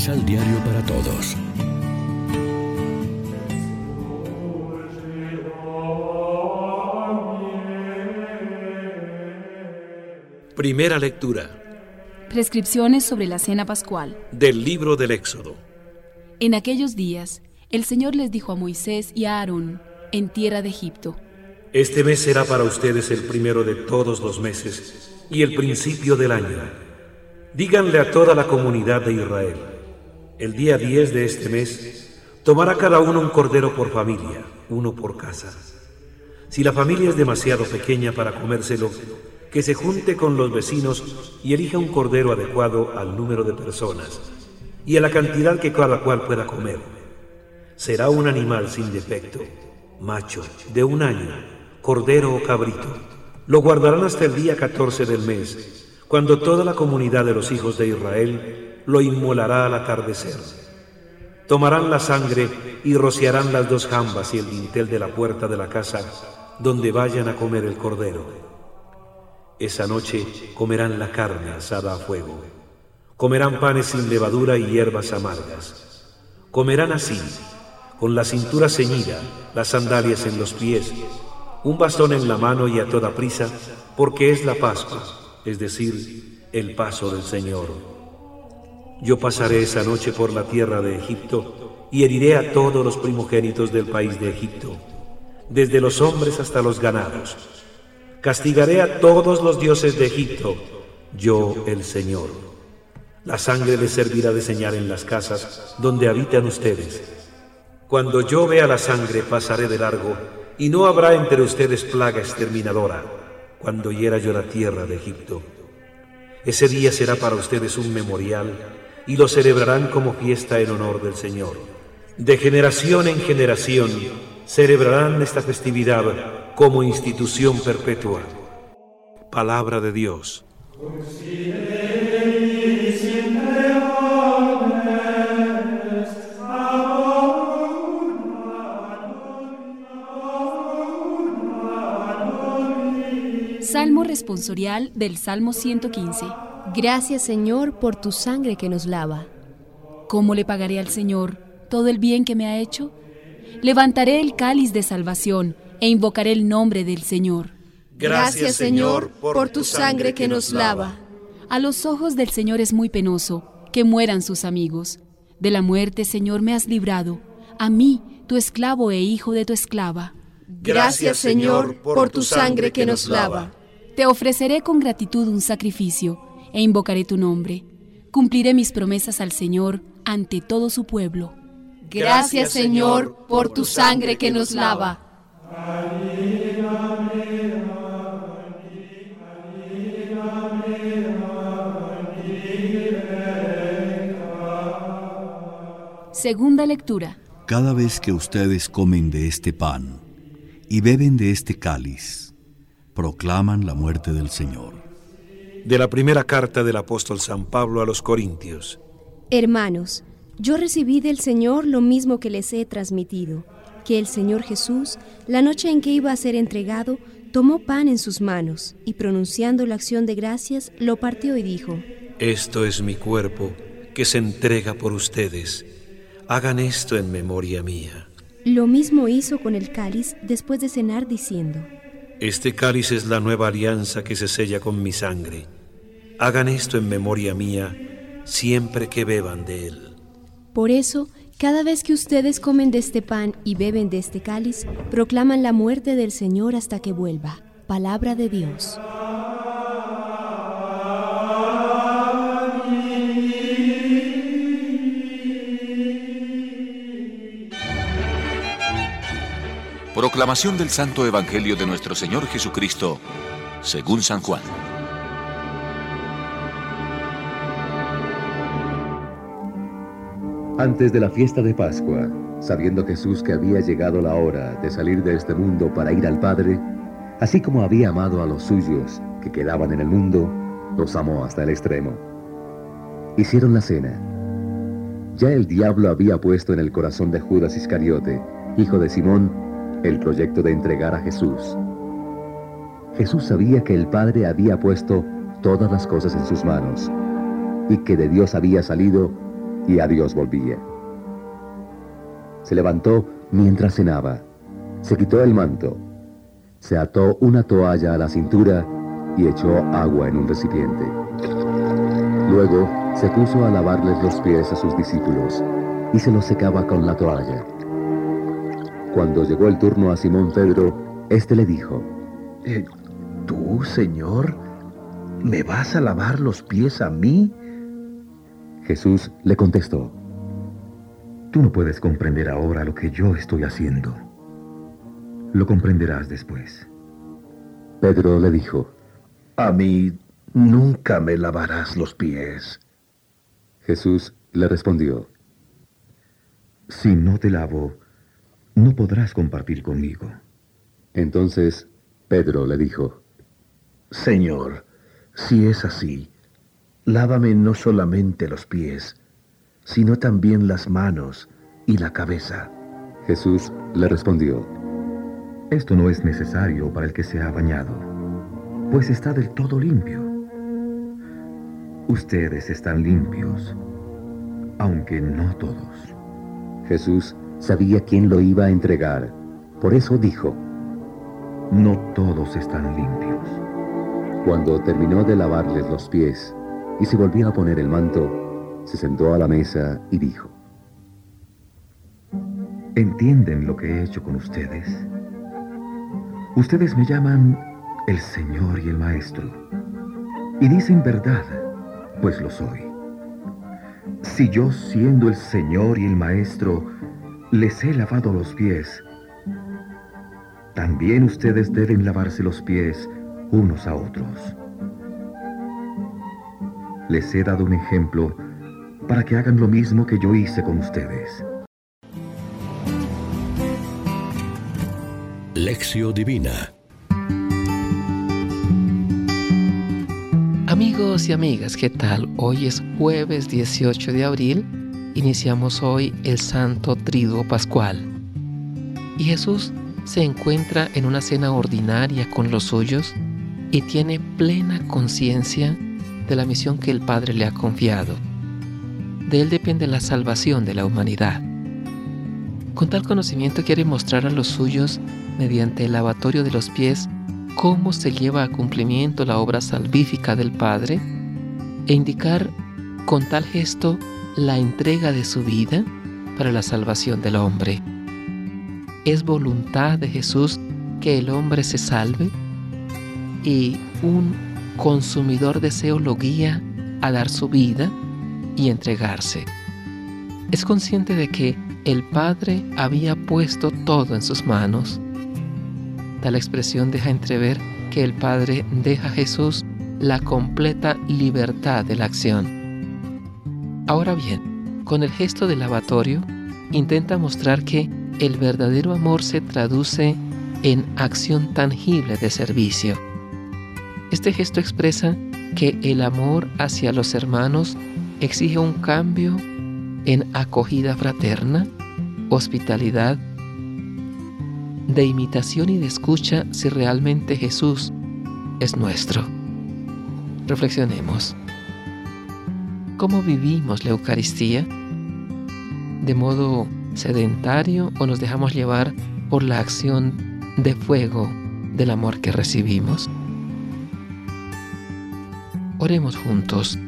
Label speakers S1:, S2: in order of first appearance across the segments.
S1: Misal Diario para Todos.
S2: Primera lectura
S3: Prescripciones sobre la cena pascual.
S2: del libro del Éxodo.
S3: En aquellos días, el Señor les dijo a Moisés y a Aarón, en tierra de Egipto,
S2: Este mes será para ustedes el primero de todos los meses y el principio del año. Díganle a toda la comunidad de Israel, el día 10 de este mes tomará cada uno un cordero por familia, uno por casa. Si la familia es demasiado pequeña para comérselo, que se junte con los vecinos y elija un cordero adecuado al número de personas y a la cantidad que cada cual pueda comer. Será un animal sin defecto, macho, de un año, cordero o cabrito. Lo guardarán hasta el día 14 del mes, cuando toda la comunidad de los hijos de Israel lo inmolará al atardecer. Tomarán la sangre y rociarán las dos jambas y el dintel de la puerta de la casa donde vayan a comer el cordero. Esa noche comerán la carne asada a fuego. Comerán panes sin levadura y hierbas amargas. Comerán así, con la cintura ceñida, las sandalias en los pies, un bastón en la mano y a toda prisa, porque es la Pascua, es decir, el paso del Señor. Yo pasaré esa noche por la tierra de Egipto y heriré a todos los primogénitos del país de Egipto, desde los hombres hasta los ganados. Castigaré a todos los dioses de Egipto, yo el Señor. La sangre les servirá de señal en las casas donde habitan ustedes. Cuando yo vea la sangre pasaré de largo, y no habrá entre ustedes plaga exterminadora, cuando hiera yo la tierra de Egipto. Ese día será para ustedes un memorial, y lo celebrarán como fiesta en honor del Señor. De generación en generación celebrarán esta festividad como institución perpetua. Palabra de Dios.
S3: Salmo responsorial del Salmo 115.
S4: Gracias Señor por tu sangre que nos lava.
S3: ¿Cómo le pagaré al Señor todo el bien que me ha hecho? Levantaré el cáliz de salvación e invocaré el nombre del Señor.
S4: Gracias Señor por tu sangre que nos lava.
S3: A los ojos del Señor es muy penoso que mueran sus amigos. De la muerte, Señor, me has librado. A mí, tu esclavo e hijo de tu esclava.
S4: Gracias Señor por tu sangre que nos lava.
S3: Te ofreceré con gratitud un sacrificio e invocaré tu nombre. Cumpliré mis promesas al Señor ante todo su pueblo.
S4: Gracias Señor por tu sangre que nos lava.
S3: Segunda lectura.
S5: Cada vez que ustedes comen de este pan y beben de este cáliz, proclaman la muerte del Señor.
S2: De la primera carta del apóstol San Pablo a los Corintios.
S4: Hermanos, yo recibí del Señor lo mismo que les he transmitido, que el Señor Jesús, la noche en que iba a ser entregado, tomó pan en sus manos y pronunciando la acción de gracias, lo partió y dijo,
S2: Esto es mi cuerpo que se entrega por ustedes. Hagan esto en memoria mía.
S4: Lo mismo hizo con el cáliz después de cenar diciendo,
S2: Este cáliz es la nueva alianza que se sella con mi sangre. Hagan esto en memoria mía siempre que beban de él.
S4: Por eso, cada vez que ustedes comen de este pan y beben de este cáliz, proclaman la muerte del Señor hasta que vuelva. Palabra de Dios.
S6: Proclamación del Santo Evangelio de nuestro Señor Jesucristo, según San Juan.
S7: Antes de la fiesta de Pascua, sabiendo Jesús que había llegado la hora de salir de este mundo para ir al Padre, así como había amado a los suyos que quedaban en el mundo, los amó hasta el extremo. Hicieron la cena. Ya el diablo había puesto en el corazón de Judas Iscariote, hijo de Simón, el proyecto de entregar a Jesús. Jesús sabía que el Padre había puesto todas las cosas en sus manos y que de Dios había salido y a Dios volvía. Se levantó mientras cenaba, se quitó el manto, se ató una toalla a la cintura y echó agua en un recipiente. Luego se puso a lavarles los pies a sus discípulos y se los secaba con la toalla. Cuando llegó el turno a Simón Pedro, éste le dijo,
S1: eh, ¿Tú, Señor, me vas a lavar los pies a mí?
S7: Jesús le contestó,
S8: Tú no puedes comprender ahora lo que yo estoy haciendo. Lo comprenderás después.
S7: Pedro le dijo,
S1: A mí nunca me lavarás los pies.
S7: Jesús le respondió,
S8: Si no te lavo, no podrás compartir conmigo.
S7: Entonces Pedro le dijo,
S1: Señor, si es así, lávame no solamente los pies, sino también las manos y la cabeza.
S7: Jesús le respondió,
S8: Esto no es necesario para el que se ha bañado, pues está del todo limpio. Ustedes están limpios, aunque no todos.
S7: Jesús sabía quién lo iba a entregar, por eso dijo,
S8: No todos están limpios.
S7: Cuando terminó de lavarles los pies y se volvió a poner el manto, se sentó a la mesa y dijo,
S8: ¿Entienden lo que he hecho con ustedes? Ustedes me llaman el Señor y el Maestro. Y dicen verdad, pues lo soy. Si yo, siendo el Señor y el Maestro, les he lavado los pies, también ustedes deben lavarse los pies unos a otros. Les he dado un ejemplo para que hagan lo mismo que yo hice con ustedes.
S9: Lección Divina
S10: Amigos y amigas, ¿qué tal? Hoy es jueves 18 de abril. Iniciamos hoy el Santo Triduo Pascual. Y Jesús se encuentra en una cena ordinaria con los suyos y tiene plena conciencia de la misión que el Padre le ha confiado. De él depende la salvación de la humanidad. Con tal conocimiento quiere mostrar a los suyos, mediante el lavatorio de los pies, cómo se lleva a cumplimiento la obra salvífica del Padre e indicar con tal gesto la entrega de su vida para la salvación del hombre. Es voluntad de Jesús que el hombre se salve y un consumidor deseo lo guía a dar su vida y entregarse. Es consciente de que el Padre había puesto todo en sus manos. Tal expresión deja entrever que el Padre deja a Jesús la completa libertad de la acción. Ahora bien, con el gesto del lavatorio, intenta mostrar que el verdadero amor se traduce en acción tangible de servicio. Este gesto expresa que el amor hacia los hermanos exige un cambio en acogida fraterna, hospitalidad, de imitación y de escucha si realmente Jesús es nuestro. Reflexionemos. ¿Cómo vivimos la Eucaristía? ¿De modo sedentario o nos dejamos llevar por la acción de fuego del amor que recibimos? Oremos juntos.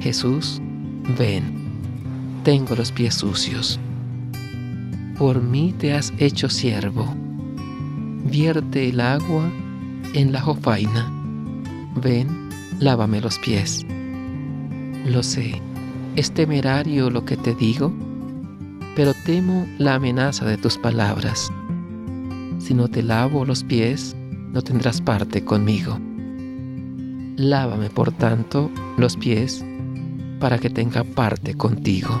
S10: Jesús, ven, tengo los pies sucios. Por mí te has hecho siervo. Vierte el agua en la jofaina. Ven, lávame los pies. Lo sé, es temerario lo que te digo, pero temo la amenaza de tus palabras. Si no te lavo los pies, no tendrás parte conmigo. Lávame, por tanto, los pies para que tenga parte contigo.